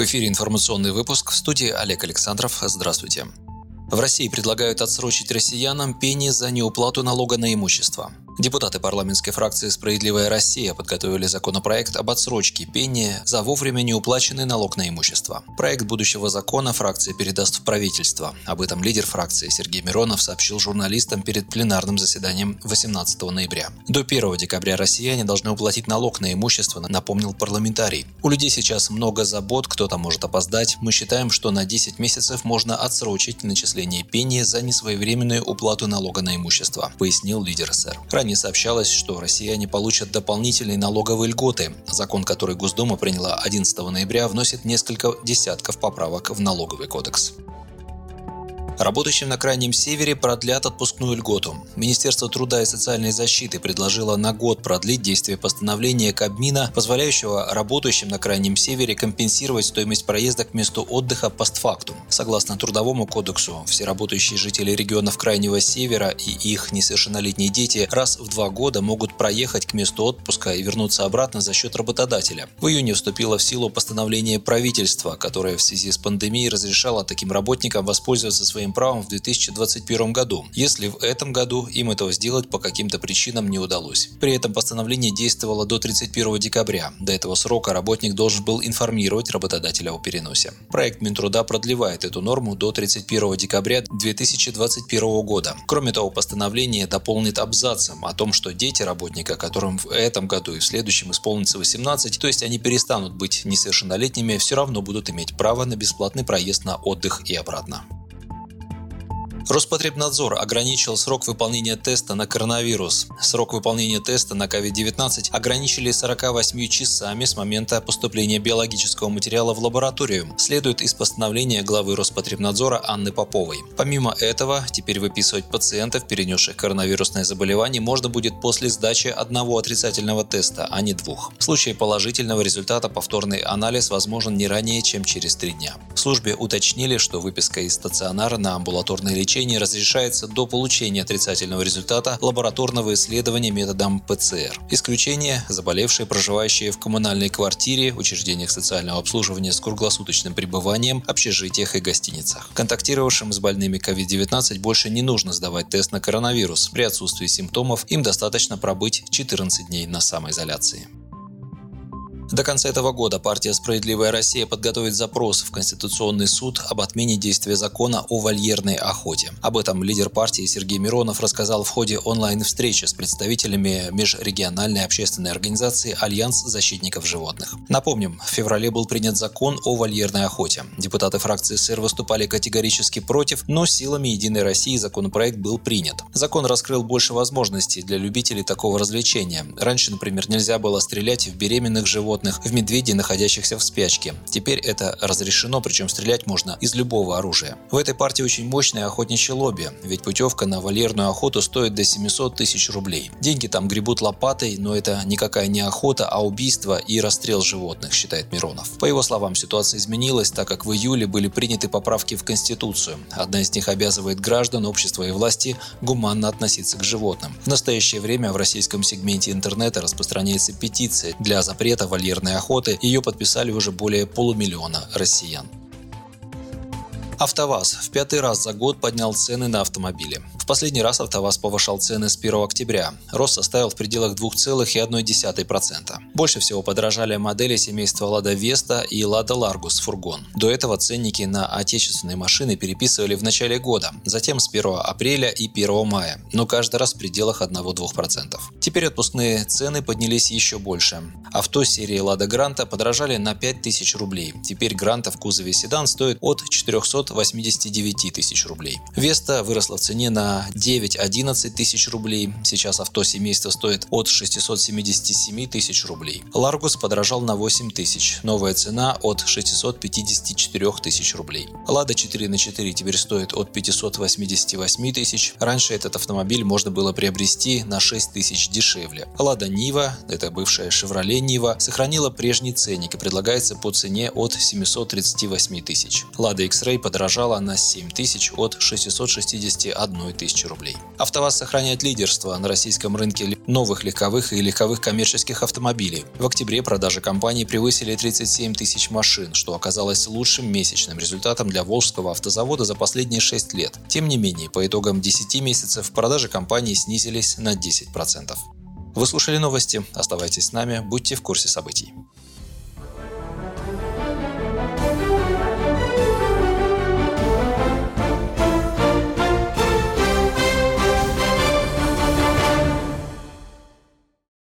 В эфире информационный выпуск в студии Олег Александров. Здравствуйте. В России предлагают отсрочить россиянам пени за неуплату налога на имущество. Депутаты парламентской фракции «Справедливая Россия» подготовили законопроект об отсрочке пения за вовремя неуплаченный налог на имущество. Проект будущего закона фракция передаст в правительство. Об этом лидер фракции Сергей Миронов сообщил журналистам перед пленарным заседанием 18 ноября. До 1 декабря россияне должны уплатить налог на имущество, напомнил парламентарий. У людей сейчас много забот, кто-то может опоздать. Мы считаем, что на 10 месяцев можно отсрочить начисление пени за несвоевременную уплату налога на имущество, пояснил лидер СР. Ранее Ранее сообщалось, что россияне получат дополнительные налоговые льготы. Закон, который Госдума приняла 11 ноября, вносит несколько десятков поправок в налоговый кодекс. Работающим на Крайнем Севере продлят отпускную льготу. Министерство труда и социальной защиты предложило на год продлить действие постановления Кабмина, позволяющего работающим на Крайнем Севере компенсировать стоимость проезда к месту отдыха постфактум. Согласно Трудовому кодексу, все работающие жители регионов Крайнего Севера и их несовершеннолетние дети раз в два года могут проехать к месту отпуска и вернуться обратно за счет работодателя. В июне вступило в силу постановление правительства, которое в связи с пандемией разрешало таким работникам воспользоваться своим своим правом в 2021 году, если в этом году им этого сделать по каким-то причинам не удалось. При этом постановление действовало до 31 декабря. До этого срока работник должен был информировать работодателя о переносе. Проект Минтруда продлевает эту норму до 31 декабря 2021 года. Кроме того, постановление дополнит абзацем о том, что дети работника, которым в этом году и в следующем исполнится 18, то есть они перестанут быть несовершеннолетними, все равно будут иметь право на бесплатный проезд на отдых и обратно. Роспотребнадзор ограничил срок выполнения теста на коронавирус. Срок выполнения теста на COVID-19 ограничили 48 часами с момента поступления биологического материала в лабораторию, следует из постановления главы Роспотребнадзора Анны Поповой. Помимо этого, теперь выписывать пациентов, перенесших коронавирусное заболевание, можно будет после сдачи одного отрицательного теста, а не двух. В случае положительного результата повторный анализ возможен не ранее, чем через три дня. В службе уточнили, что выписка из стационара на амбулаторное лечение лечения разрешается до получения отрицательного результата лабораторного исследования методом ПЦР. Исключение – заболевшие, проживающие в коммунальной квартире, учреждениях социального обслуживания с круглосуточным пребыванием, общежитиях и гостиницах. Контактировавшим с больными COVID-19 больше не нужно сдавать тест на коронавирус. При отсутствии симптомов им достаточно пробыть 14 дней на самоизоляции. До конца этого года партия «Справедливая Россия» подготовит запрос в Конституционный суд об отмене действия закона о вольерной охоте. Об этом лидер партии Сергей Миронов рассказал в ходе онлайн-встречи с представителями межрегиональной общественной организации «Альянс защитников животных». Напомним, в феврале был принят закон о вольерной охоте. Депутаты фракции СР выступали категорически против, но силами «Единой России» законопроект был принят. Закон раскрыл больше возможностей для любителей такого развлечения. Раньше, например, нельзя было стрелять в беременных животных, животных в медведей, находящихся в спячке. Теперь это разрешено, причем стрелять можно из любого оружия. В этой партии очень мощное охотничье лобби, ведь путевка на вольерную охоту стоит до 700 тысяч рублей. Деньги там гребут лопатой, но это никакая не охота, а убийство и расстрел животных, считает Миронов. По его словам, ситуация изменилась, так как в июле были приняты поправки в Конституцию. Одна из них обязывает граждан, общества и власти гуманно относиться к животным. В настоящее время в российском сегменте интернета распространяется петиция для запрета вольерной ювелирной охоты, ее подписали уже более полумиллиона россиян. АвтоВАЗ в пятый раз за год поднял цены на автомобили. В последний раз АвтоВАЗ повышал цены с 1 октября. Рост составил в пределах 2,1%. Больше всего подорожали модели семейства Лада Веста и Лада Ларгус фургон. До этого ценники на отечественные машины переписывали в начале года, затем с 1 апреля и 1 мая, но каждый раз в пределах 1-2%. Теперь отпускные цены поднялись еще больше. Авто серии Лада Гранта подорожали на 5000 рублей. Теперь Гранта в кузове седан стоит от 400 689 тысяч рублей. Веста выросла в цене на 9-11 тысяч рублей. Сейчас авто семейства стоит от 677 тысяч рублей. Ларгус подорожал на 8 тысяч. Новая цена от 654 тысяч рублей. Лада 4 на 4 теперь стоит от 588 тысяч. Раньше этот автомобиль можно было приобрести на 6 тысяч дешевле. Лада Нива, это бывшая Chevrolet Нива, сохранила прежний ценник и предлагается по цене от 738 тысяч. Лада X-Ray подорожала подорожала на 7 тысяч от 661 тысячи рублей. АвтоВАЗ сохраняет лидерство на российском рынке новых легковых и легковых коммерческих автомобилей. В октябре продажи компании превысили 37 тысяч машин, что оказалось лучшим месячным результатом для Волжского автозавода за последние 6 лет. Тем не менее, по итогам 10 месяцев продажи компании снизились на 10%. Вы слушали новости. Оставайтесь с нами, будьте в курсе событий.